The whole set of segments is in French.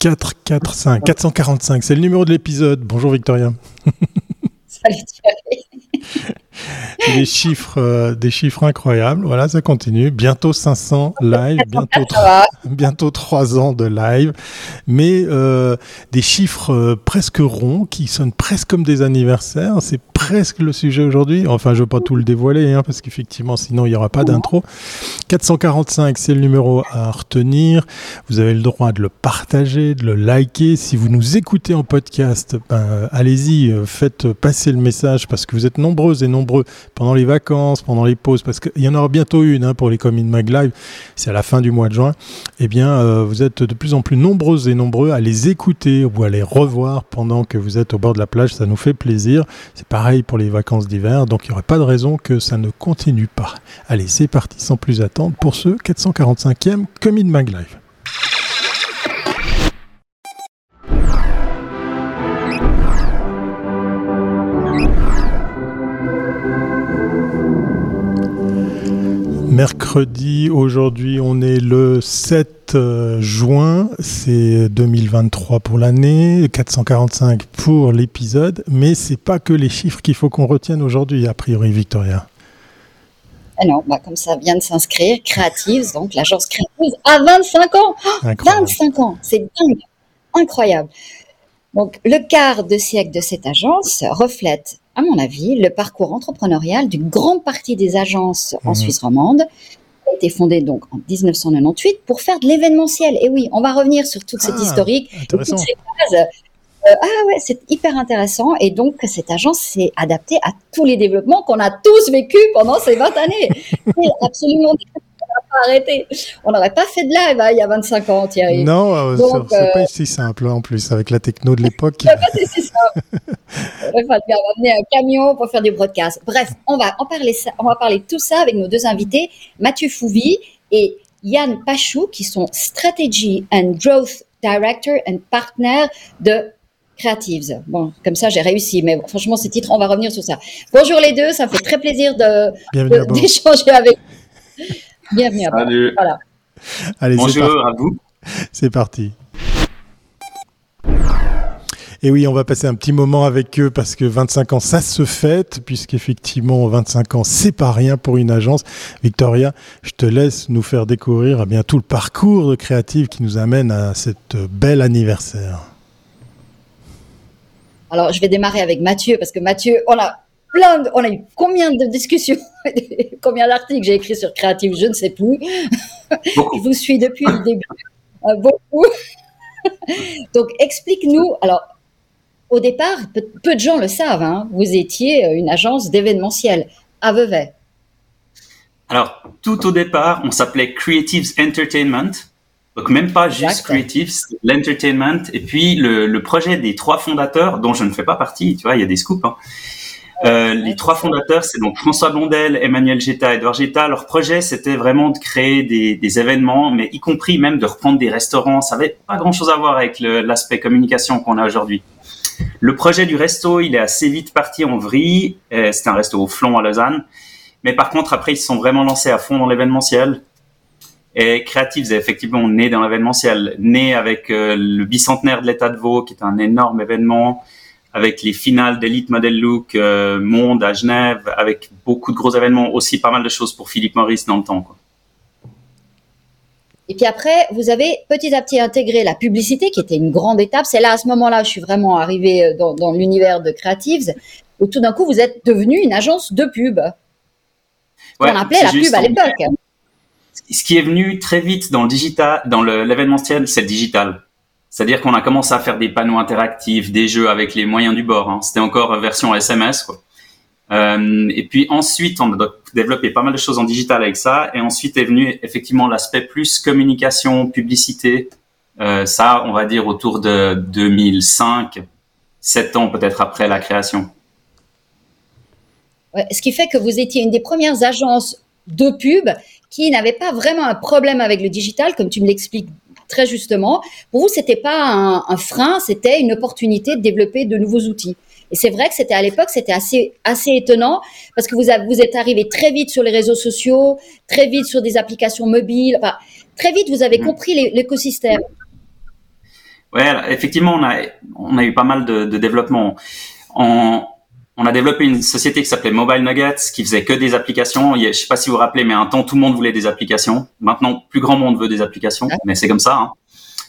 445, 445, c'est le numéro de l'épisode. Bonjour Victoria. Salut des chiffres, euh, des chiffres incroyables. Voilà, ça continue. Bientôt 500 live, bientôt, bientôt 3 ans de live, mais euh, des chiffres euh, presque ronds qui sonnent presque comme des anniversaires. C'est presque le sujet aujourd'hui. Enfin, je ne veux pas tout le dévoiler, hein, parce qu'effectivement, sinon il n'y aura pas d'intro. 445, c'est le numéro à retenir. Vous avez le droit de le partager, de le liker. Si vous nous écoutez en podcast, ben, allez-y, faites passer le message parce que vous êtes nombreux et nombreux pendant les vacances, pendant les pauses, parce qu'il y en aura bientôt une hein, pour les Comin Mag Live, c'est à la fin du mois de juin, eh bien, euh, vous êtes de plus en plus nombreux et nombreux à les écouter ou à les revoir pendant que vous êtes au bord de la plage, ça nous fait plaisir. C'est pareil pour les vacances d'hiver, donc il n'y aurait pas de raison que ça ne continue pas. Allez, c'est parti sans plus attendre pour ce 445e Comin Mag Live. Mercredi. Aujourd'hui, on est le 7 euh, juin. C'est 2023 pour l'année, 445 pour l'épisode. Mais c'est pas que les chiffres qu'il faut qu'on retienne aujourd'hui, a priori, Victoria. Alors, bah, comme ça vient de s'inscrire, Creatives, donc l'agence Creatives, à 25 ans. 25 ans, c'est dingue, incroyable. Donc, le quart de siècle de cette agence reflète à mon avis, le parcours entrepreneurial d'une grande partie des agences en mhm. Suisse romande a été fondé donc en 1998 pour faire de l'événementiel. Et oui, on va revenir sur toute cette ah, historique, toutes ces bases. Euh, ah ouais, c'est hyper intéressant. Et donc, cette agence s'est adaptée à tous les développements qu'on a tous vécus pendant ces 20 années. absolument arrêté. On n'aurait pas fait de live hein, il y a 25 ans, Thierry. Non, euh, c'est euh, pas si simple en plus avec la techno de l'époque. c'est pas si simple. Il va amener un camion pour faire des broadcasts. Bref, on va en parler, on va parler de tout ça avec nos deux invités, Mathieu Fouvi et Yann Pachou, qui sont Strategy and Growth Director and Partner de Creatives. Bon, comme ça, j'ai réussi. Mais franchement, ces titres, on va revenir sur ça. Bonjour les deux, ça me fait très plaisir d'échanger avec Bienvenue à Salut. Voilà. Allez, Bonjour à vous. C'est parti. Et oui, on va passer un petit moment avec eux parce que 25 ans, ça se fête, puisqu'effectivement, 25 ans, c'est pas rien pour une agence. Victoria, je te laisse nous faire découvrir eh bien, tout le parcours de créative qui nous amène à cet bel anniversaire. Alors, je vais démarrer avec Mathieu, parce que Mathieu, on a plein on a eu combien de discussions, combien d'articles j'ai écrit sur Creative, je ne sais plus. je vous suis depuis le début. Euh, beaucoup. Donc, explique-nous. Alors, au départ, peu, de gens le savent, hein, vous étiez euh, une agence d'événementiel à Vevey. Alors, tout au départ, on s'appelait Creatives Entertainment. Donc, même pas juste Creatives, l'entertainment. Et puis, le, projet des trois fondateurs, dont je ne fais pas partie, tu vois, il y a des scoops, hein, euh, les trois fondateurs, c'est donc François Bondel, Emmanuel Geta, Edouard Geta. Leur projet, c'était vraiment de créer des, des, événements, mais y compris même de reprendre des restaurants. Ça avait pas grand-chose à voir avec l'aspect communication qu'on a aujourd'hui. Le projet du resto, il est assez vite parti en vrille. Euh, c'était un resto au Flon à Lausanne. Mais par contre, après, ils se sont vraiment lancés à fond dans l'événementiel. Et Creatives est effectivement né dans l'événementiel, né avec euh, le bicentenaire de l'État de Vaud, qui est un énorme événement avec les finales d'Elite Model Look euh, Monde à Genève, avec beaucoup de gros événements, aussi pas mal de choses pour Philippe Maurice dans le temps. Quoi. Et puis après, vous avez petit à petit intégré la publicité, qui était une grande étape. C'est là, à ce moment-là, je suis vraiment arrivée euh, dans, dans l'univers de Creatives, où tout d'un coup, vous êtes devenu une agence de pub. Ouais, on appelait la pub à l'époque. Ce qui est venu très vite dans le digital, dans l'événementiel, c'est le digital. C'est-à-dire qu'on a commencé à faire des panneaux interactifs, des jeux avec les moyens du bord. Hein. C'était encore version SMS. Euh, et puis ensuite, on a développé pas mal de choses en digital avec ça. Et ensuite est venu effectivement l'aspect plus communication, publicité. Euh, ça, on va dire autour de 2005, sept ans peut-être après la création. Ce qui fait que vous étiez une des premières agences de pub qui n'avait pas vraiment un problème avec le digital, comme tu me l'expliques très justement. Pour vous, c'était pas un, frein, c'était une opportunité de développer de nouveaux outils. Et c'est vrai que c'était à l'époque, c'était assez assez étonnant parce que vous vous êtes arrivé très vite sur les réseaux sociaux, très vite sur des applications mobiles. Enfin, très vite, vous avez mmh. compris l'écosystème. Ouais, effectivement, on a, on a eu pas mal de, de développement. En, on a développé une société qui s'appelait Mobile Nuggets, qui faisait que des applications. Je sais pas si vous vous rappelez, mais un temps, tout le monde voulait des applications. Maintenant, plus grand monde veut des applications, mais c'est comme ça. Hein.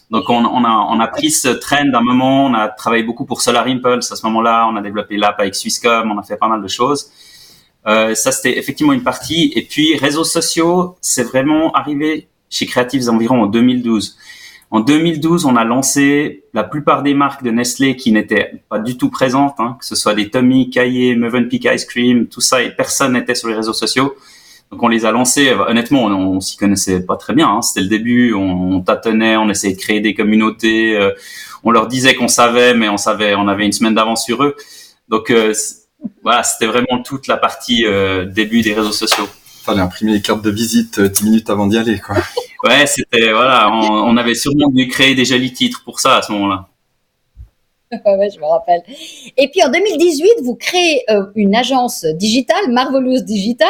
Donc, on, on, a, on a pris ce trend d'un moment. On a travaillé beaucoup pour Solar Impulse à ce moment-là. On a développé l'app avec Swisscom. On a fait pas mal de choses. Euh, ça, c'était effectivement une partie. Et puis, réseaux sociaux, c'est vraiment arrivé chez Creatives environ en 2012. En 2012, on a lancé la plupart des marques de Nestlé qui n'étaient pas du tout présentes, hein, que ce soit des Tommy, Caillé, Mövenpick Ice Cream, tout ça, et personne n'était sur les réseaux sociaux. Donc on les a lancés. Honnêtement, on, s'y connaissait pas très bien. Hein. C'était le début. On, tâtonnait, on essayait de créer des communautés. Euh, on leur disait qu'on savait, mais on savait, on avait une semaine d'avance sur eux. Donc euh, voilà, c'était vraiment toute la partie euh, début des réseaux sociaux. Fallait imprimer les cartes de visite 10 minutes avant d'y aller, quoi. Ouais, c'était voilà, on, avait sûrement dû créer des jolis titres pour ça à ce moment-là. ouais, je me rappelle. Et puis en 2018, vous créez euh, une agence digitale, Marvelous Digital,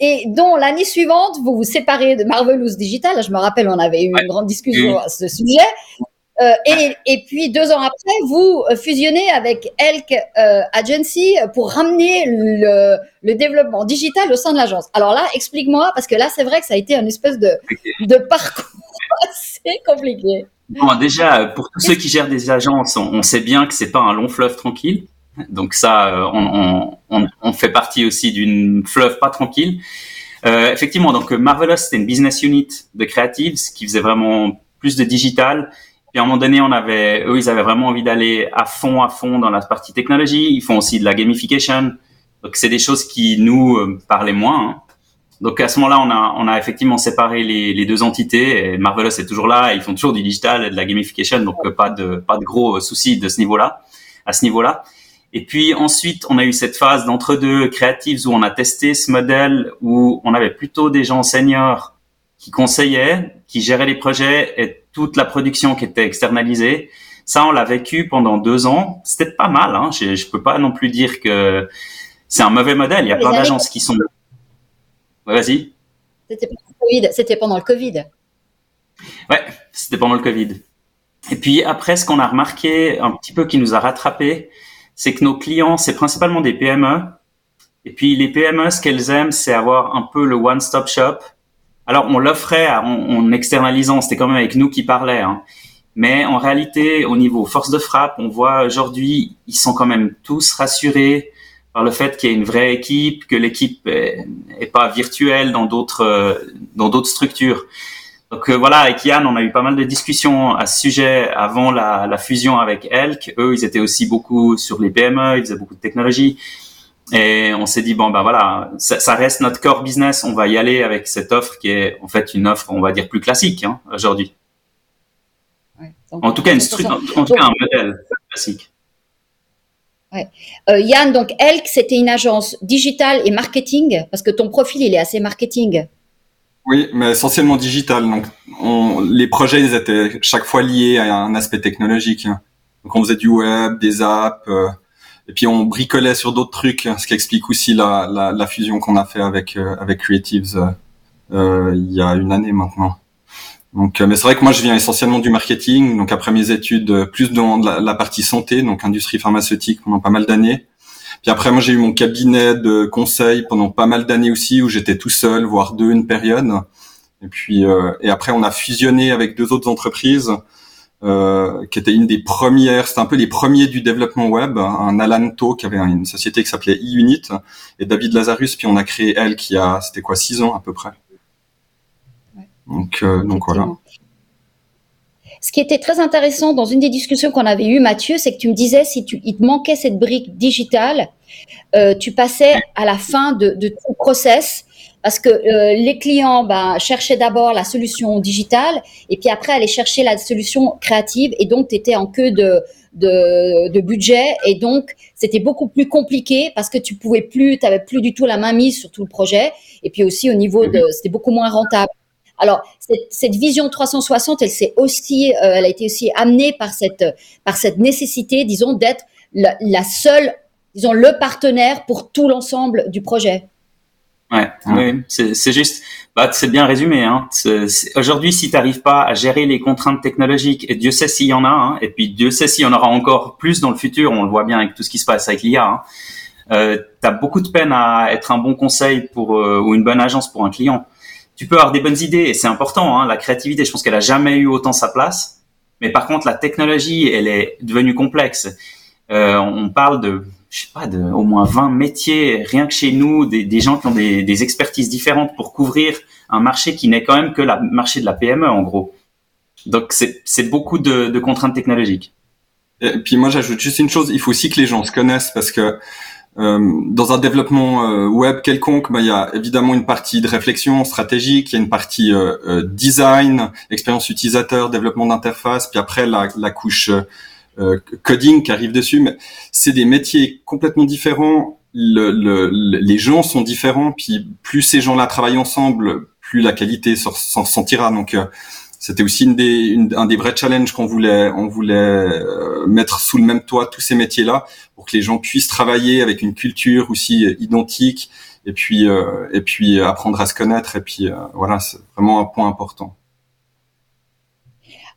et dont l'année suivante, vous vous séparez de Marvelous Digital. Je me rappelle, on avait eu une grande discussion à ce sujet. Euh, et, et, puis deux ans après, vous euh, fusionnez avec Elk euh, Agency pour ramener le, le, développement digital au sein de l'agence. Alors là, explique-moi, parce que là, c'est vrai que ça a été un espèce de, de parcours assez compliqué. Bon, déjà, pour tous ceux qui gèrent des agences, on, sait bien que c'est pas un long fleuve tranquille. Donc ça, on, on, on fait partie aussi d'une fleuve pas tranquille. Euh, effectivement, donc Marvelous, c'était une business unit de creatives qui faisait vraiment plus de digital puis à un moment donné, on avait, eux, ils avaient vraiment envie d'aller à fond, à fond dans la partie technologie. Ils font aussi de la gamification. Donc c'est des choses qui nous euh, parlaient moins. Hein. Donc à ce moment-là, on a, on a effectivement séparé les, les deux entités. Et Marvelous est toujours là. Ils font toujours du digital et de la gamification. Donc euh, pas de, pas de gros soucis de ce niveau-là, à ce niveau-là. Et puis ensuite, on a eu cette phase d'entre-deux créatives où on a testé ce modèle où on avait plutôt des gens seniors qui conseillaient, qui géraient les projets et toute la production qui était externalisée. Ça, on l'a vécu pendant deux ans. C'était pas mal. Hein. Je, je peux pas non plus dire que c'est un mauvais modèle. Il y a plein d'agences qui sont. Ouais, vas-y. C'était pendant le Covid. C'était pendant le Covid. Ouais, c'était pendant le Covid. Et puis après, ce qu'on a remarqué un petit peu qui nous a rattrapé, c'est que nos clients, c'est principalement des PME. Et puis les PME, ce qu'elles aiment, c'est avoir un peu le one-stop shop alors, on l'offrait en, externalisant, c'était quand même avec nous qui parlait. Hein. Mais en réalité, au niveau force de frappe, on voit aujourd'hui, ils sont quand même tous rassurés par le fait qu'il y a une vraie équipe, que l'équipe est, pas virtuelle dans d'autres dans d'autres structures. Donc euh, voilà, avec Yann, on a eu pas mal de discussions à ce sujet avant la, la fusion avec Elk. Eux, ils étaient aussi beaucoup sur les PME, ils faisaient beaucoup de technologie. Et on s'est dit bon ben voilà, ça, ça, reste notre core business. On va y aller avec cette offre qui est en fait une offre, on va dire plus classique hein, aujourd'hui. Ouais, en tout cas, une structure, en tout cas un modèle classique. Ouais. Euh, Yann, donc Elk, c'était une agence digitale et marketing parce que ton profil il est assez marketing. Oui, mais essentiellement digital. Donc, on, les projets ils étaient chaque fois liés à un aspect technologique. Donc, on faisait du web, des apps. Euh, et puis on bricolait sur d'autres trucs, ce qui explique aussi la, la, la fusion qu'on a fait avec euh, avec Creatives euh, euh, il y a une année maintenant. Donc, mais c'est vrai que moi je viens essentiellement du marketing. Donc après mes études, plus dans la, la partie santé, donc industrie pharmaceutique pendant pas mal d'années. Puis après moi j'ai eu mon cabinet de conseil pendant pas mal d'années aussi où j'étais tout seul, voire deux une période. Et puis et après on a fusionné avec deux autres entreprises euh, qui était une des premières, c'était un peu les premiers du développement web, un Alan To qui avait une société qui s'appelait eUnit et David Lazarus, puis on a créé elle qui a, c'était quoi, six ans à peu près. Donc, euh, donc voilà. Ce qui était très intéressant dans une des discussions qu'on avait eues, Mathieu, c'est que tu me disais si tu, il te manquait cette brique digitale, euh, tu passais à la fin de, de tout process parce que euh, les clients ben, cherchaient d'abord la solution digitale et puis après aller chercher la solution créative et donc tu étais en queue de, de, de budget et donc c'était beaucoup plus compliqué parce que tu pouvais plus, tu plus du tout la main mise sur tout le projet et puis aussi au niveau de, c'était beaucoup moins rentable. Alors cette, cette vision 360, elle s'est aussi, euh, elle a été aussi amenée par cette par cette nécessité, disons, d'être la, la seule, disons, le partenaire pour tout l'ensemble du projet. Ouais, oui, c'est juste, bah, c'est bien résumé. Hein. Aujourd'hui, si tu n'arrives pas à gérer les contraintes technologiques, et Dieu sait s'il y en a, hein, et puis Dieu sait s'il y en aura encore plus dans le futur, on le voit bien avec tout ce qui se passe avec l'IA, hein, euh, tu as beaucoup de peine à être un bon conseil pour euh, ou une bonne agence pour un client. Tu peux avoir des bonnes idées, et c'est important, hein, la créativité, je pense qu'elle a jamais eu autant sa place. Mais par contre, la technologie, elle est devenue complexe. Euh, on parle de je sais pas, de au moins 20 métiers, rien que chez nous, des, des gens qui ont des, des, expertises différentes pour couvrir un marché qui n'est quand même que le marché de la PME, en gros. Donc, c'est beaucoup de, de, contraintes technologiques. Et puis moi, j'ajoute juste une chose, il faut aussi que les gens se connaissent parce que euh, dans un développement euh, web quelconque, bah, il y a évidemment une partie de réflexion stratégique, il y a une partie euh, euh design, expérience utilisateur, développement d'interface, puis après la, la couche euh, coding qui arrive dessus, mais c'est des métiers complètement différents. Le, le, les gens sont différents, puis plus ces gens-là travaillent ensemble, plus la qualité s'en sentira. Donc euh, c'était aussi une des, un des vrais challenges qu'on voulait, on voulait euh, mettre sous le même toit tous ces métiers-là pour que les gens puissent travailler avec une culture aussi identique et puis et puis apprendre à se connaître et puis voilà, c'est vraiment un point important.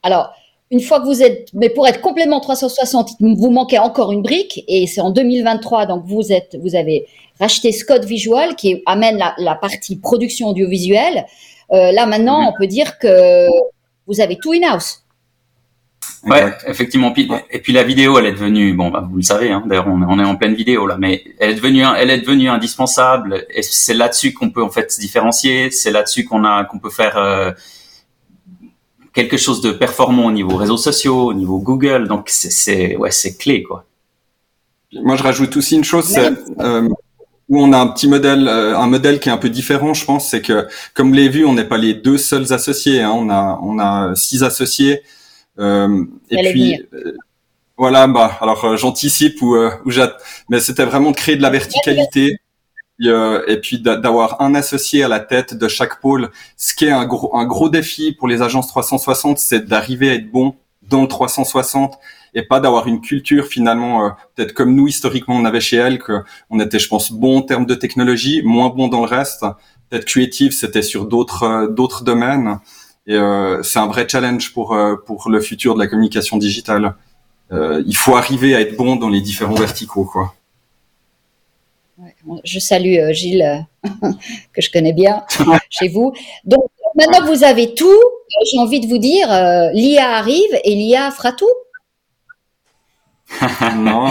Alors, une fois que vous êtes, mais pour être complètement 360, vous manquez encore une brique et c'est en 2023, donc vous êtes, vous avez racheté Scott Visual qui amène la, partie production audiovisuelle. Euh, là maintenant, on peut dire que vous avez tout in-house. Ouais, effectivement. Et puis la vidéo, elle est devenue, bon, bah, vous le savez, hein, d'ailleurs, on, est en pleine vidéo là, mais elle est devenue, elle est devenue indispensable. Et c'est là-dessus qu'on peut en fait se différencier. C'est là-dessus qu'on a, qu'on peut faire. Euh, quelque chose de performant au niveau réseaux sociaux, au niveau Google. Donc c'est ouais, c'est clé quoi. Moi, je rajoute aussi une chose, c'est euh, où on a un petit modèle, euh, un modèle qui est un peu différent, je pense, c'est que comme vous l'avez vu, on n'est pas les deux seuls associés. Hein, on a on a six associés. Euh, et puis euh, voilà, bah alors j'anticipe ou ou mais c'était vraiment de créer de la verticalité euh, et puis d'avoir un associé à la tête de chaque pôle. Ce qui est un gros, un gros défi pour les agences 360, c'est d'arriver à être bon dans le 360 et pas d'avoir une culture finalement euh, peut-être comme nous historiquement on avait chez elle que on était je pense bon en termes de technologie moins bon dans le reste. Peut-être creative c'était sur d'autres euh, domaines. Et euh, c'est un vrai challenge pour pour le futur de la communication digitale. Il faut arriver à être bon dans les différents verticaux quoi je salue euh, Gilles, euh, que je connais bien chez vous. Donc, maintenant que vous avez tout, euh, j'ai envie de vous dire, l'IA arrive et l'IA fera tout. non.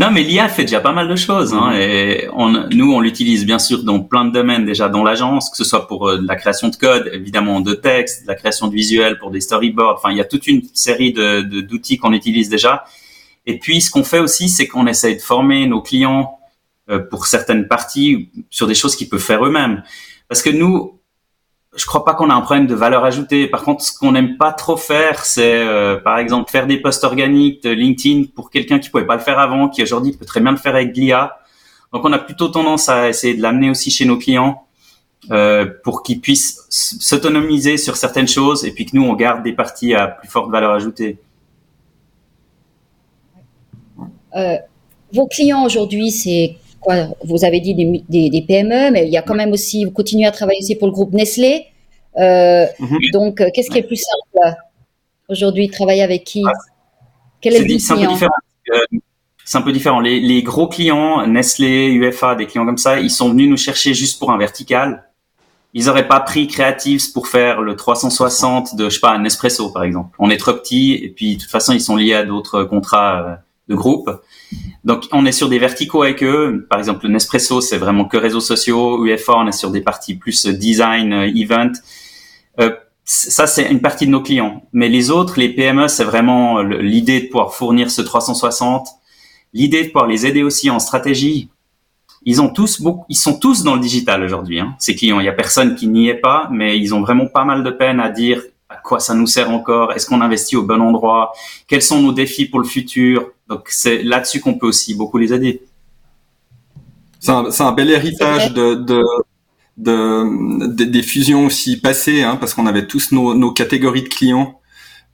non, mais l'IA fait déjà pas mal de choses. Hein, et on, nous, on l'utilise bien sûr dans plein de domaines déjà dans l'agence, que ce soit pour la création de code, évidemment de texte, la création de visuels, pour des storyboards. Enfin, il y a toute une série de d'outils qu'on utilise déjà. Et puis, ce qu'on fait aussi, c'est qu'on essaye de former nos clients pour certaines parties sur des choses qu'ils peuvent faire eux-mêmes. Parce que nous, je crois pas qu'on a un problème de valeur ajoutée. Par contre, ce qu'on n'aime pas trop faire, c'est euh, par exemple faire des posts organiques de LinkedIn pour quelqu'un qui pouvait pas le faire avant, qui aujourd'hui peut très bien le faire avec l'IA. Donc, on a plutôt tendance à essayer de l'amener aussi chez nos clients euh, pour qu'ils puissent s'autonomiser sur certaines choses et puis que nous on garde des parties à plus forte valeur ajoutée. Euh, vos clients aujourd'hui, c'est vous avez dit des, PME, mais il y a quand même aussi, vous continuez à travailler aussi pour le groupe Nestlé. Euh, mhm. Donc, euh, qu'est-ce qui est plus simple aujourd'hui Travailler avec qui? Ah, Quel est, le C'est un peu différent. Euh, c'est un peu différent. Les, gros clients, Nestlé, UFA, des clients comme ça, ils sont venus nous chercher juste pour un vertical. Ils n'auraient pas pris Creatives pour faire le 360 de, je sais pas, un Nespresso, par exemple. On est trop petit, et puis, de toute façon, ils sont liés à d'autres contrats de groupe. Donc, on est sur des verticaux avec eux. Par exemple, le Nespresso, c'est vraiment que réseaux sociaux. UFA, on est sur des parties plus design, euh, event. Euh, ça, c'est une partie de nos clients. Mais les autres, les PME, c'est vraiment l'idée de pouvoir fournir ce 360, l'idée de pouvoir les aider aussi en stratégie. Ils ont tous beaucoup, ils sont tous dans le digital aujourd'hui. Hein, ces clients, il y a personne qui n'y est pas, mais ils ont vraiment pas mal de peine à dire quoi ça nous sert encore, est-ce qu'on investit au bon endroit, quels sont nos défis pour le futur. Donc c'est là-dessus qu'on peut aussi beaucoup les aider. C'est un, bel héritage de, de, des fusions aussi passées, hein, parce qu'on avait tous nos, catégories de clients.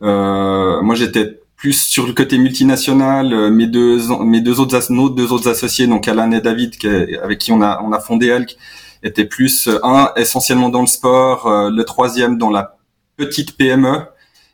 Euh, moi, j'étais plus sur le côté multinational. Euh, mes deux, mes deux autres, nos deux autres associés, donc Alan et David, avec qui on a, on a fondé Elk, était plus un essentiellement dans le sport, le troisième dans la petite PME.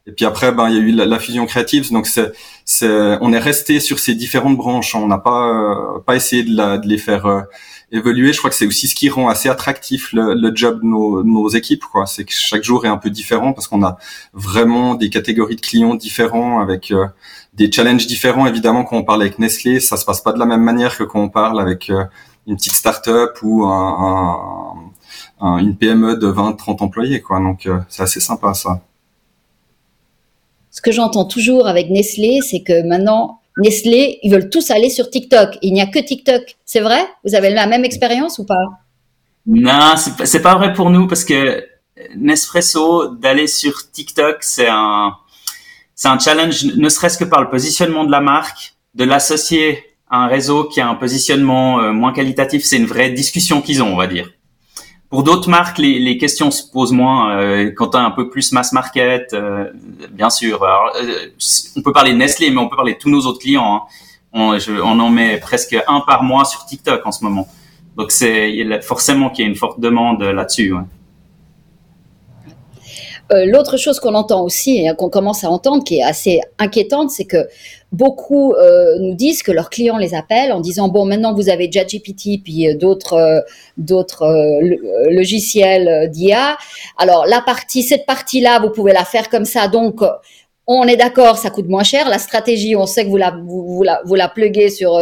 Et puis après, ben il y a eu la, fusion créative, donc c'est, c'est, on est resté sur ces différentes branches. On n'a pas pas essayé de, la, de les faire évoluer. Je crois que c'est aussi ce qui rend assez attractif le, le job de nos, nos équipes. Quoi, c'est que chaque jour est un peu différent parce qu'on a vraiment des catégories de clients différents avec euh, des challenges différents. Évidemment, quand on parle avec Nestlé, ça se passe pas de la même manière que quand on parle avec euh, une petite start-up ou un, un, une PME de 20-30 employés. Quoi, donc euh, c'est assez sympa ça. Ce que j'entends toujours avec Nestlé, c'est que maintenant Nestlé, ils veulent tous aller sur TikTok. Il n'y a que TikTok. C'est vrai? Vous avez la même expérience ou pas? Non, c'est pas, pas vrai pour nous parce que Nespresso, d'aller sur TikTok, c'est un, c'est un challenge, ne serait-ce que par le positionnement de la marque, de l'associer à un réseau qui a un positionnement euh, moins qualitatif. C'est une vraie discussion qu'ils ont, on va dire. Pour d'autres marques, les, questions se posent moins. Euh, quand tu as un peu plus mass market, euh, bien sûr. Euh, on peut parler de Nestlé, mais on peut parler de tous nos autres clients. Hein. On, en met presque un par mois sur TikTok en ce moment. Donc c'est forcément qu'il y a une forte demande là-dessus. L'autre chose qu'on entend aussi et qu'on commence à entendre, qui est assez inquiétante, c'est que beaucoup euh, nous disent que leurs clients les appellent en disant bon maintenant vous avez ChatGPT puis euh, d'autres d'autres logiciels d'IA. Alors la partie cette partie là vous pouvez la faire comme ça donc on est d'accord, ça coûte moins cher. La stratégie, on sait que vous la, vous, la, vous la pluguez sur,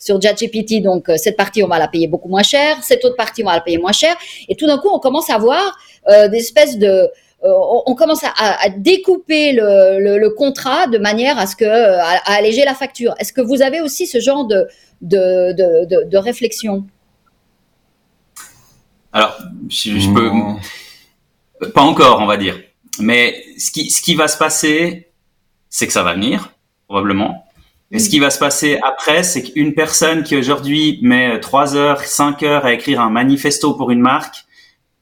sur ChatGPT, donc cette partie, on va la payer beaucoup moins cher. Cette autre partie, on va la payer moins cher. Et tout d'un coup, on commence à voir des espèces de, euh, on, commence à, découper le, contrat de manière à ce que à, alléger la facture. Est-ce que vous avez aussi ce genre de, de, réflexion? Alors, je, peux pas encore, on va dire. Mais ce qui, ce qui va se passer, c'est que ça va venir, probablement. Et ce qui va se passer après, c'est qu'une personne qui aujourd'hui met 3 heures, 5 heures à écrire un manifesto pour une marque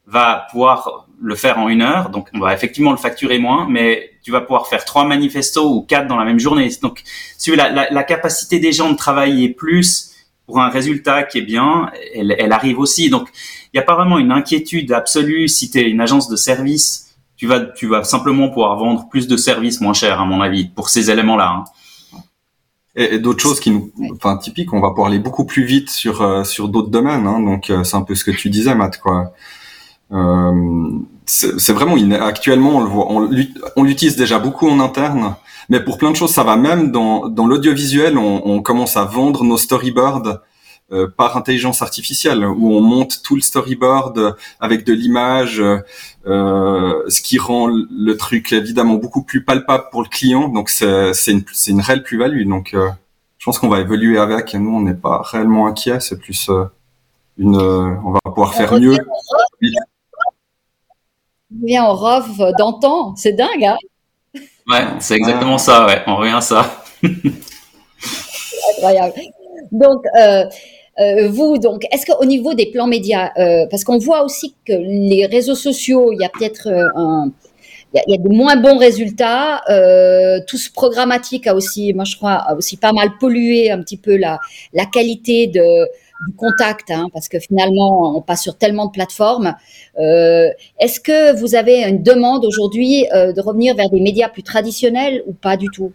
va pouvoir le faire en une heure, donc on va effectivement le facturer moins, mais tu vas pouvoir faire trois manifestos ou quatre dans la même journée. Donc, si la, la, la capacité des gens de travailler plus pour un résultat qui est bien, elle, elle arrive aussi. Donc, il n'y a pas vraiment une inquiétude absolue si tu es une agence de service. Tu vas, tu vas simplement pouvoir vendre plus de services moins cher, à mon avis, pour ces éléments-là. Hein. Et, d'autres choses qui nous, enfin typiques, on va pouvoir aller beaucoup plus vite sur euh, sur d'autres domaines. Hein, donc euh, c'est un peu ce que tu disais, Matt, quoi. Euh, c'est vraiment actuellement on le voit, on l'utilise déjà beaucoup en interne, mais pour plein de choses ça va même dans, dans l'audiovisuel, on, on, commence à vendre nos storyboards euh, par intelligence artificielle, où on monte tout le storyboard avec de l'image, euh, ce qui rend le truc évidemment beaucoup plus palpable pour le client. Donc c'est une, une réelle plus-value. Donc euh, je pense qu'on va évoluer avec. Et nous on n'est pas réellement inquiet, c'est plus euh, une, on va pouvoir faire mieux revient au ROV d'antan. C'est dingue, hein Ouais, c'est exactement ça, ouais. On revient à ça. Incroyable. Donc, euh, euh, vous, donc, est-ce qu'au niveau des plans médias, euh, parce qu'on voit aussi que les réseaux sociaux, il y a peut-être un, il y, a, de moins bons résultats. tout ce programmatique a aussi, moi je crois, a aussi pas mal pollué un petit peu la, la qualité de, du contact, hein, parce que finalement, on passe sur tellement de plateformes. Euh, Est-ce que vous avez une demande aujourd'hui euh, de revenir vers des médias plus traditionnels ou pas du tout?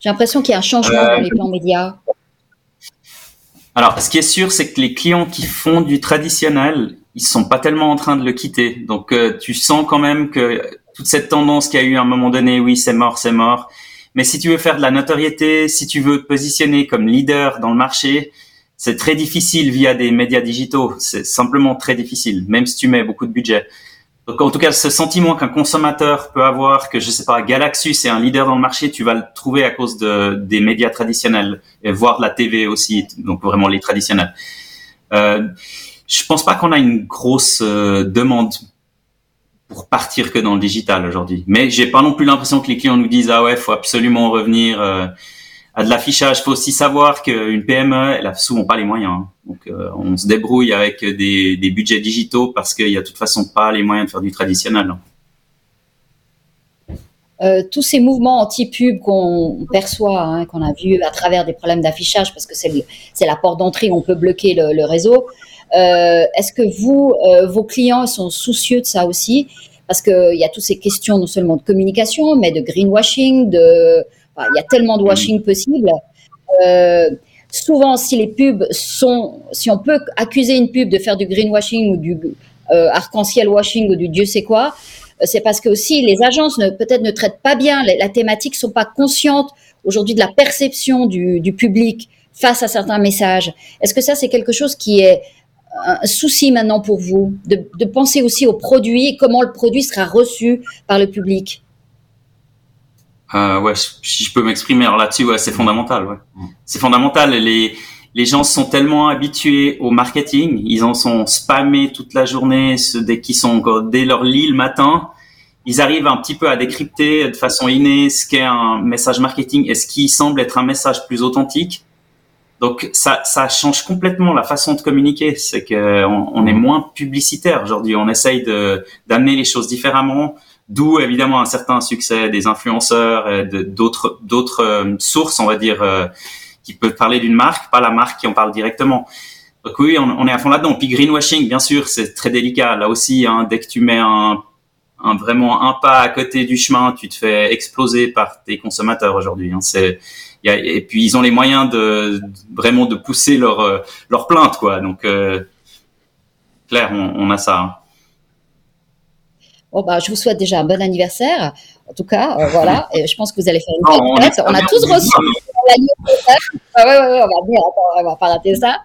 J'ai l'impression qu'il y a un changement dans les plans médias. Alors, ce qui est sûr, c'est que les clients qui font du traditionnel, ils sont pas tellement en train de le quitter. Donc, euh, tu sens quand même que toute cette tendance qu'il y a eu à un moment donné, oui, c'est mort, c'est mort. Mais si tu veux faire de la notoriété, si tu veux te positionner comme leader dans le marché, c'est très difficile via des médias digitaux. C'est simplement très difficile, même si tu mets beaucoup de budget. Donc, en tout cas, ce sentiment qu'un consommateur peut avoir que, je sais pas, Galaxus est un leader dans le marché, tu vas le trouver à cause de, des médias traditionnels, et voire la TV aussi, donc vraiment les traditionnels. Euh, je pense pas qu'on a une grosse euh, demande pour partir que dans le digital aujourd'hui. Mais j'ai pas non plus l'impression que les clients nous disent ah ouais, faut absolument revenir. Euh, de l'affichage. Il faut aussi savoir qu'une PME, elle a souvent pas les moyens. Hein. Donc, euh, on se débrouille avec des, budgets digitaux parce qu'il y a de toute façon pas les moyens de faire du traditionnel. Hein. Euh, tous ces mouvements anti-pub qu'on perçoit, hein, qu'on a vu à travers des problèmes d'affichage, parce que c'est la porte d'entrée, on peut bloquer le, le réseau. Est-ce que vous, vos clients sont soucieux de ça aussi? Parce qu'il y a toutes ces questions non seulement de communication, mais de greenwashing, de... il y a tellement de washing possible. souvent, si les pubs sont, si on peut accuser une pub de faire du greenwashing ou du arc-en-ciel washing ou du Dieu sait quoi, c'est parce que aussi les agences peut-être ne traitent pas bien la thématique, sont pas conscientes aujourd'hui de la perception du, public face à certains messages. Est-ce que ça c'est quelque chose qui est un souci maintenant pour vous de, penser aussi au produit et comment le produit sera reçu par le public? Euh, ouais, si je peux m'exprimer là-dessus, ouais, c'est fondamental. Ouais. Mm. C'est fondamental. Les les gens sont tellement habitués au marketing, ils en sont spammés toute la journée dès qu'ils sont dès leur lit le matin. Ils arrivent un petit peu à décrypter de façon innée ce qu'est un message marketing et ce qui semble être un message plus authentique. Donc ça, ça change complètement la façon de communiquer. C'est que on, est moins publicitaire aujourd'hui. On essaye de d'amener les choses différemment. D'où évidemment un certain succès des influenceurs et d'autres d'autres euh, sources, on va dire. Euh, qui peuvent parler d'une marque, pas la marque qui en parle directement. Donc oui, on, est à fond là-dedans. Puis greenwashing, bien sûr, c'est très délicat. Là aussi, hein, dès que tu mets un, un, vraiment un pas à côté du chemin, tu te fais exploser par tes consommateurs aujourd'hui. Hein. C'est et puis ils ont les moyens de, vraiment de pousser leur euh, leur plainte quoi. Donc euh, clair, on, on, a ça. Hein. Bon bah, je vous souhaite déjà un bon anniversaire. En tout cas, euh, voilà. Et je pense que vous allez faire une bonne fête. On, a tous reçu ah ouais, ouais, on va dire, on va pas rater ça.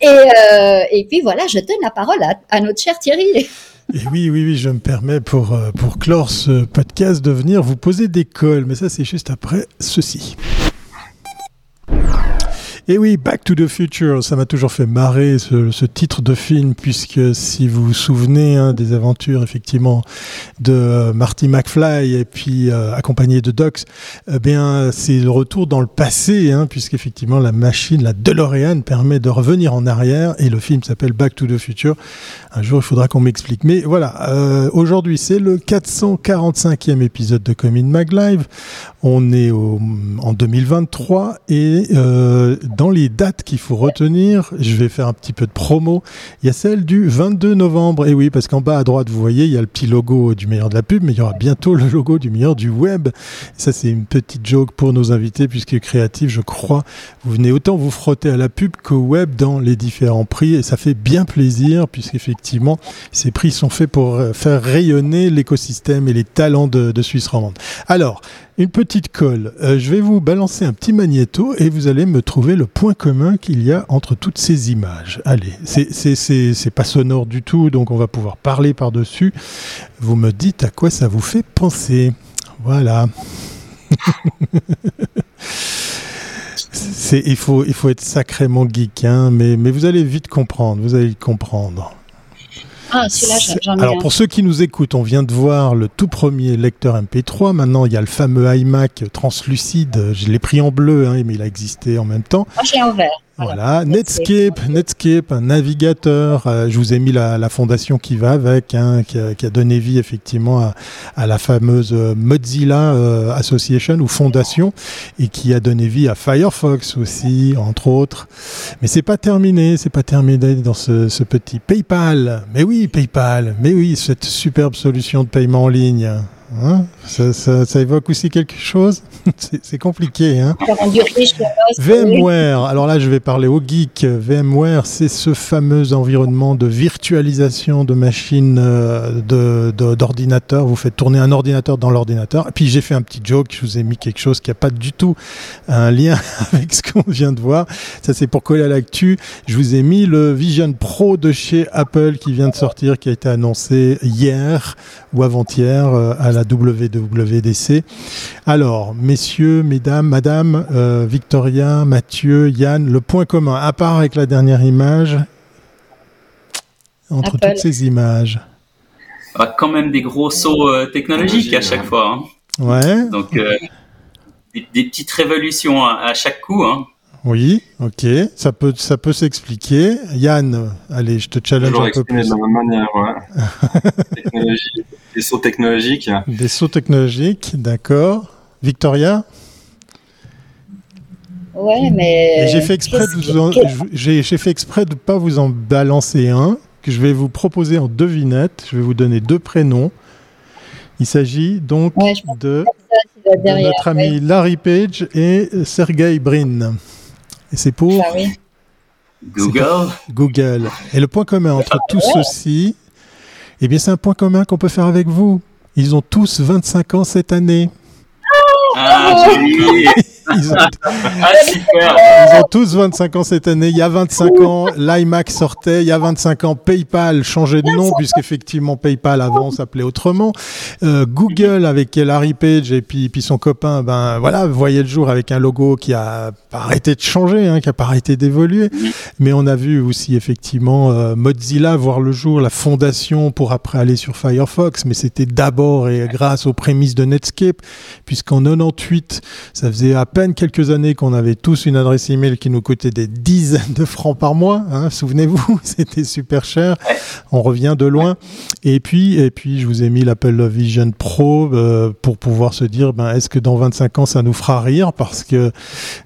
Et, euh, et puis voilà, je donne la parole à, à notre cher Thierry. Et oui, oui, oui, je me permets pour, euh, pour clore ce podcast de venir vous poser des cols, mais ça c'est juste après ceci. Et oui, Back to the Future, ça m'a toujours fait marrer ce, titre de film, puisque si vous vous souvenez hein, des aventures effectivement de euh, Marty McFly et puis euh, accompagné de Docs, eh bien c'est le retour dans le passé, hein, puisqu'effectivement la machine, la DeLorean permet de revenir en arrière et le film s'appelle Back to the Future. Un jour il faudra qu'on m'explique. Mais voilà, euh, aujourd'hui c'est le 445e épisode de Comin Mag Live. On est au, en 2023 et euh, dans les dates qu'il faut retenir, je vais faire un petit peu de promo. Il y a celle du 22 novembre. Et oui, parce qu'en bas à droite, vous voyez, il y a le petit logo du meilleur de la pub, mais il y aura bientôt le logo du meilleur du web. ça, c'est une petite joke pour nos invités, puisque créatif, je crois, vous venez autant vous frotter à la pub qu'au web dans les différents prix. Et ça fait bien plaisir, puisqu'effectivement, ces prix sont faits pour faire rayonner l'écosystème et les talents de, de Suisse romande. Alors, une petite colle. Euh, je vais vous balancer un petit magnéto et vous allez me trouver le point commun qu'il y a entre toutes ces images. Allez, c'est pas sonore du tout, donc on va pouvoir parler par-dessus. Vous me dites à quoi ça vous fait penser. Voilà. il, faut, il faut être sacrément geek, hein, mais, mais vous allez vite comprendre, vous allez comprendre. Ah, Alors, pour ceux qui nous écoutent, on vient de voir le tout premier lecteur MP3. Maintenant, il y a le fameux iMac translucide. Je l'ai pris en bleu, hein, mais il a existé en même temps. Moi, je en vert. Voilà, Netscape, Netscape, un navigateur. Euh, je vous ai mis la, fondation qui va avec, hein, qui, a, donné vie effectivement à, la fameuse euh, Mozilla euh, Association ou fondation, et qui a donné vie à Firefox aussi, entre autres. Mais c'est pas terminé, c'est pas terminé dans ce, ce petit PayPal. Mais oui, PayPal. Mais oui, cette superbe solution de paiement en ligne. Hein ça, ça, ça, évoque aussi quelque chose C'est compliqué. Hein VMware, alors là je vais parler au geek. VMware, c'est ce fameux environnement de virtualisation de machines d'ordinateurs. De, d'ordinateurs vous faites tourner un ordinateur dans l'ordinateur. Et puis j'ai fait un petit joke, je vous ai mis quelque chose qui n'a pas du tout un lien avec ce qu'on vient de voir. Ça c'est pour coller à l'actu. Je vous ai mis le Vision Pro de chez Apple qui vient de sortir, qui a été annoncé hier ou avant-hier euh, à la WWDC. Alors, messieurs, mesdames, madame, euh, Victoria, Mathieu, Yann, le point commun, à part avec la dernière image, entre toutes ces images quand même des gros sauts euh, technologiques à chaque fois. Hein. Ouais. Donc, des, petites révolutions à, chaque coup. Hein. Oui, ok, ça peut, ça peut s'expliquer. Yann, allez, je te challenge un peu plus. De la même manière, ouais. des sauts technologiques. Des sauts technologiques, d'accord. Victoria? Ouais, mais. J'ai fait exprès de j'ai fait exprès de pas vous en balancer un que je vais vous proposer en devinette. Je vais vous donner deux prénoms. Il s'agit donc de, notre ami Larry Page et Sergey Brin. Et c'est pour ah Google. Google. Et le point commun entre tous ceux-ci, eh bien, c'est un point commun qu'on peut faire avec vous. Ils ont tous 25 ans cette année. Ah, ils, ont, ah, ils ont tous 25 ans cette année. Il y a 25 ans, l'iMac sortait. Il y a 25 ans, PayPal changeait de nom, puisqu'effectivement, PayPal avant s'appelait autrement. Euh, Google, avec Larry Page et puis, puis son copain, ben voilà, voyait le jour avec un logo qui a pas arrêté de changer, hein, qui a pas arrêté d'évoluer. Mais on a vu aussi, effectivement, euh, Mozilla voir le jour, la fondation pour après aller sur Firefox. Mais c'était d'abord et grâce aux prémices de Netscape, puisqu'en 98, ça faisait à peine quelques années qu'on avait tous une adresse email qui nous coûtait des dizaines de francs par mois. Hein, Souvenez-vous, c'était super cher. On revient de loin. Et puis, et puis, je vous ai mis l'Apple Vision Pro euh, pour pouvoir se dire, ben, est-ce que dans 25 ans ça nous fera rire? Parce que,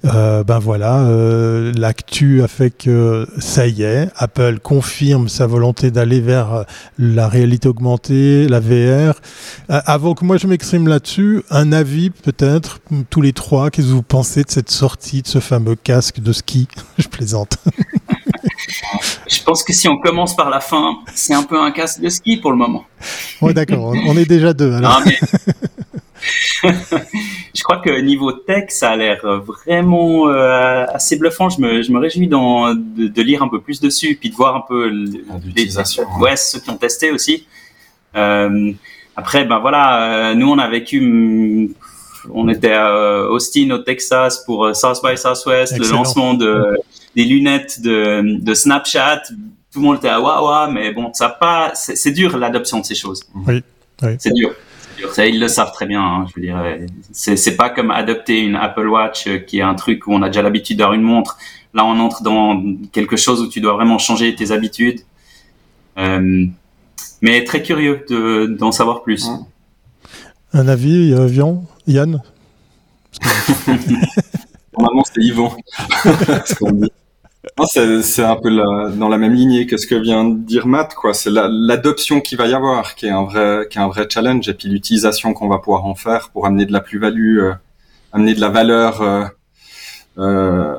euh, ben voilà, euh, l'actu a fait que ça y est, Apple confirme sa volonté d'aller vers la réalité augmentée, la VR. avant que moi je m'exprime là-dessus, un avis peut-être tous les trois. Qu'est-ce que vous pensez de cette sortie de ce fameux casque de ski Je plaisante. Je pense que si on commence par la fin, c'est un peu un casque de ski pour le moment. Ouais, d'accord. On est déjà deux. je crois que niveau tech, ça a l'air vraiment euh, assez bluffant. Je me, je me réjouis de, lire un peu plus dessus, puis de voir un peu l'utilisation. Ouais, ceux qui ont testé aussi. Euh, après, ben voilà, euh, nous on a vécu on était à Austin au Texas pour euh, South by Southwest, le lancement de des lunettes de, de Snapchat. Tout le monde était à waouh, mais bon, ça pas, c'est dur l'adoption de ces choses. Oui, c'est dur. Ça, ils le savent très bien. Hein, je veux dire, c'est pas comme adopter une Apple Watch euh, qui est un truc où on a déjà l'habitude d'avoir une montre. Là, on entre dans quelque chose où tu dois vraiment changer tes habitudes. Euh, mais très curieux d'en savoir plus. Un avis, euh, Vian Yann Normalement, c'était Yvon. c'est un peu dans la même lignée que ce que vient de dire Matt, quoi. C'est l'adoption qu'il va y avoir, qui est un vrai, qui est un vrai challenge, et puis l'utilisation qu'on va pouvoir en faire pour amener de la plus-value, euh, amener de la valeur euh, euh,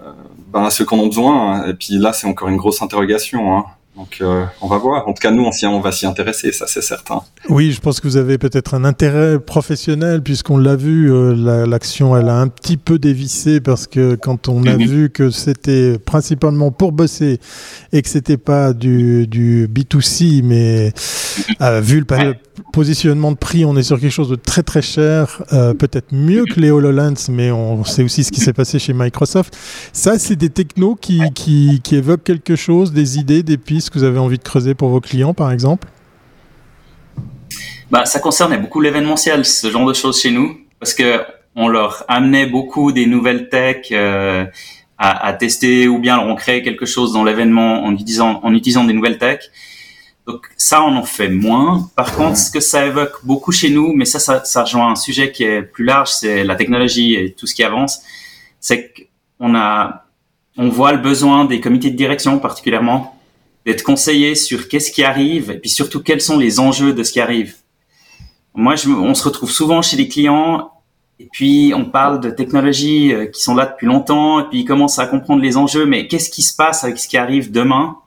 ben, à ceux qu'on a besoin. Et puis là, c'est encore une grosse interrogation. Hein. Donc euh, on va voir. En tout cas, nous, on, on va s'y intéresser, ça c'est certain. Oui, je pense que vous avez peut-être un intérêt professionnel puisqu'on l'a vu, euh, l'action elle a un petit peu dévissé parce que quand on a mhm. vu que c'était principalement pour bosser et que c'était pas du, du B2C, mais euh, vu le, positionnement de prix, on est sur quelque chose de très très cher, euh, peut-être mieux que les HoloLens, mais on sait aussi ce qui s'est passé chez Microsoft. Ça, c'est des technos qui, qui, qui, évoquent quelque chose, des idées, des pistes que vous avez envie de creuser pour vos clients, par exemple? Bah, Ça concernait beaucoup l'événementiel, ce genre de choses chez nous, parce que on leur amenait beaucoup des nouvelles tech euh, à, tester, ou bien on créait quelque chose dans l'événement en utilisant, en utilisant des nouvelles tech. Donc ça, on en fait moins. Par contre, ce que ça évoque beaucoup chez nous, mais ça, ça, ça rejoint un sujet qui est plus large, c'est la technologie et tout ce qui avance. C'est qu'on a, on voit le besoin des comités de direction particulièrement d'être conseillés sur qu'est-ce qui arrive et puis surtout quels sont les enjeux de ce qui arrive. Moi, on se retrouve souvent chez les clients et puis on parle de technologies euh, qui sont là depuis longtemps et puis ils commencent à comprendre les enjeux. Mais qu'est-ce qui se passe avec ce qui arrive demain?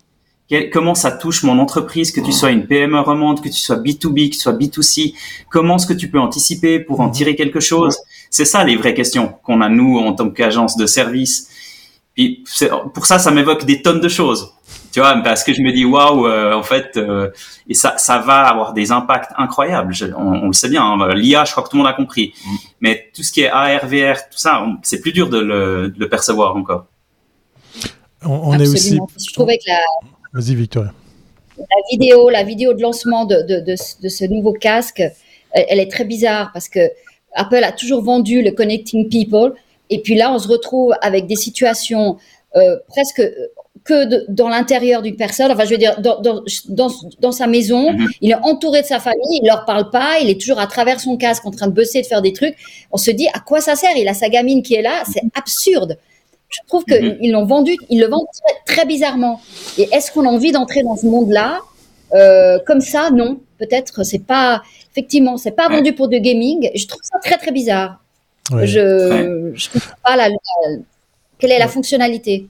Comment ça touche mon entreprise, que tu sois une PME remonte, que tu sois B2B, que tu sois B2C, comment est-ce que tu peux anticiper pour en mhm. tirer quelque chose? C'est ça les vraies questions qu'on a nous en tant qu'agence de service. Puis pour ça, ça m'évoque des tonnes de choses. Tu vois, parce que je me dis waouh, euh, en fait, euh, et ça, ça va avoir des impacts incroyables. on, le sait bien. Hein, L'IA, je crois que tout le monde a compris. Mhm. Mais tout ce qui est AR, VR, tout ça, c'est plus dur de le, de le, percevoir encore. On, est aussi. Je trouvais que la, Vas-y, Victoria. La vidéo, la vidéo de lancement de, de, de, ce nouveau casque, elle, est très bizarre parce que Apple a toujours vendu le connecting people. Et puis là, on se retrouve avec des situations euh, presque que dans l'intérieur d'une personne. Enfin, je veux dire, dans, dans, dans, dans sa maison, mm-hmm. il est entouré de sa famille, il leur parle pas, il est toujours à travers son casque en train de bosser, de faire des trucs. On se dit, à quoi ça sert? Il a sa gamine qui est là, c'est absurde. Je trouve qu'ils mhm. l'ont vendu, ils le vendent très, bizarrement. Et est-ce qu'on a envie d'entrer dans ce monde-là? Euh, comme ça Non, peut-être c'est pas. Effectivement, c'est pas vendu pour du gaming. Je trouve ça très très bizarre. Je ne comprends pas la, quelle est la fonctionnalité.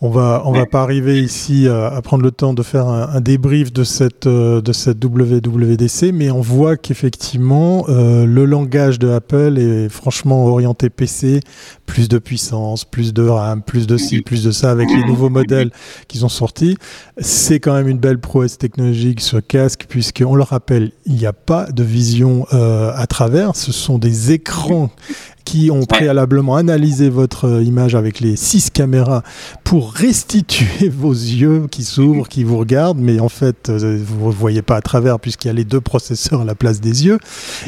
On va, on va pas arriver ici à, prendre le temps de faire un, débrief de cette, euh, de cette WWDC, mais on voit qu'effectivement, euh, le langage de Apple est franchement orienté PC, plus de puissance, plus de RAM, plus de ci, plus de ça, avec les nouveaux modèles qu'ils ont sortis. C'est quand même une belle prouesse technologique ce casque, puisqu'on le rappelle, il n'y a pas de vision euh, à travers, ce sont des écrans qui ont préalablement analysé votre euh, image avec les six caméras pour restituer vos yeux qui s'ouvrent, qui vous regardent, mais en fait, euh, vous ne voyez pas à travers puisqu'il y a les deux processeurs à la place des yeux.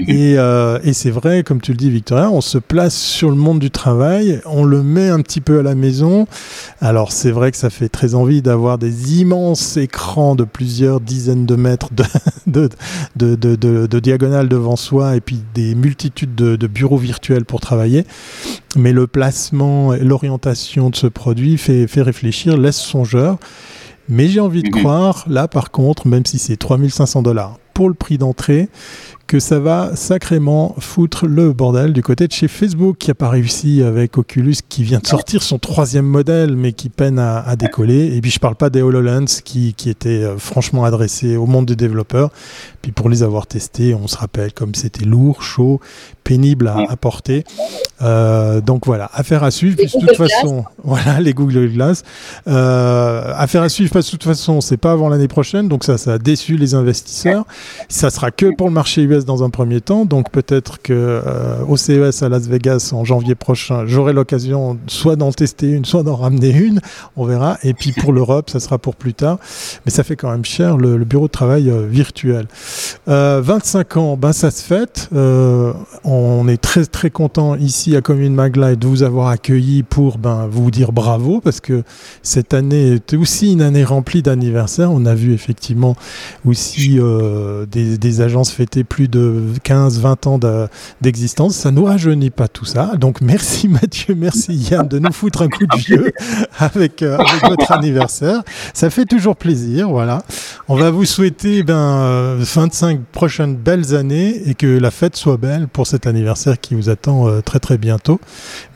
Et, euh, et c'est vrai, comme tu le dis, Victoria, on se place sur le monde du travail, on le met un petit peu à la maison. Alors, c'est vrai que ça fait très envie d'avoir des immenses écrans de plusieurs dizaines de mètres de, de, de, de diagonale devant soi et puis des multitudes de, bureaux virtuels pour travailler mais le placement et l'orientation de ce produit fait, fait réfléchir, laisse songeur. Mais j'ai envie de mhm. croire, là par contre, même si c'est 3500 dollars pour le prix d'entrée, que ça va sacrément foutre le bordel du côté de chez Facebook qui n'a pas réussi avec Oculus qui vient de sortir son troisième modèle mais qui peine à, décoller. Et puis je parle pas des HoloLens qui, qui étaient euh, franchement adressés au monde des développeurs. Puis pour les avoir testés, on se rappelle comme c'était lourd, chaud, pénible à, porter. Euh, donc voilà, affaire à suivre. de toute façon, voilà les Google Glass. Euh, affaire à suivre parce que de toute façon, c'est pas avant l'année prochaine, donc ça, ça a déçu les investisseurs. Ça sera que pour le marché US dans un premier temps, donc peut-être que euh, au CES à Las Vegas en janvier prochain, j'aurai l'occasion soit d'en tester une, soit d'en ramener une. On verra. Et puis pour l'Europe, ça sera pour plus tard. Mais ça fait quand même cher le, bureau de travail euh, virtuel. 25 ans, ben ça se fête. On est très très content ici à Commune Magla de vous avoir accueilli pour ben, vous dire bravo parce que cette année était aussi une année remplie d'anniversaires. On a vu effectivement aussi euh, des, agences fêter plus de 15-20 ans d'existence. ça nous rajeunit pas tout ça. Donc merci Mathieu, merci Yann de nous foutre un coup de vieux avec, euh, avec votre anniversaire. Ça fait toujours plaisir. Voilà. On va vous souhaiter ben, 25 prochaines belles années et que la fête soit belle pour cette anniversaire qui vous attend euh, très très bientôt.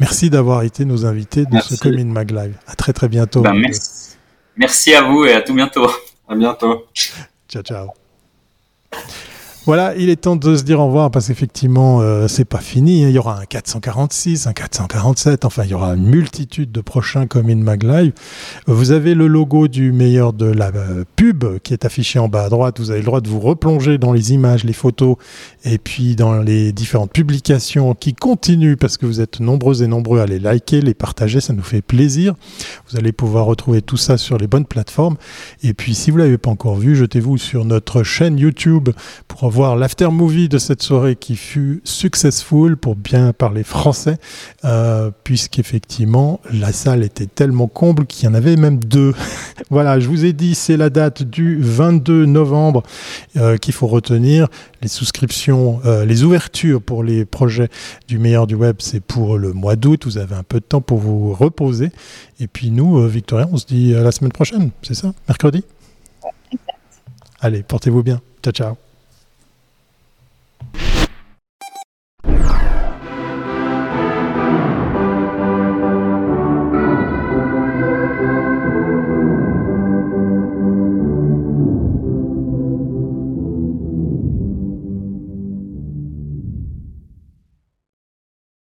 Merci d'avoir été nos invités de ce Commune Mag Live. À très très bientôt. Ben, merci. merci à vous et à tout bientôt. À bientôt. Ciao ciao. Voilà, il est temps de se dire au revoir parce qu'effectivement, euh, c'est pas fini. Il y aura un 446, un 447, enfin, il y aura une multitude de prochains comme in Mag Live. Vous avez le logo du meilleur de la euh, pub qui est affiché en bas à droite. Vous avez le droit de vous replonger dans les images, les photos et puis dans les différentes publications qui continuent parce que vous êtes nombreux et nombreux à les liker, les partager. Ça nous fait plaisir. Vous allez pouvoir retrouver tout ça sur les bonnes plateformes. Et puis, si vous l'avez pas encore vu, jetez-vous sur notre chaîne YouTube pour voir l'after movie de cette soirée qui fut successful pour bien parler français, euh, puisqu'effectivement la salle était tellement comble qu'il y en avait même deux. voilà, je vous ai dit, c'est la date du 22 novembre euh, qu'il faut retenir. Les souscriptions, euh, les ouvertures pour les projets du meilleur du web, c'est pour le mois d'août. Vous avez un peu de temps pour vous reposer. Et puis nous, Victoria, on se dit à la semaine prochaine, c'est ça? Mercredi? Allez, portez-vous bien. Ciao, ciao.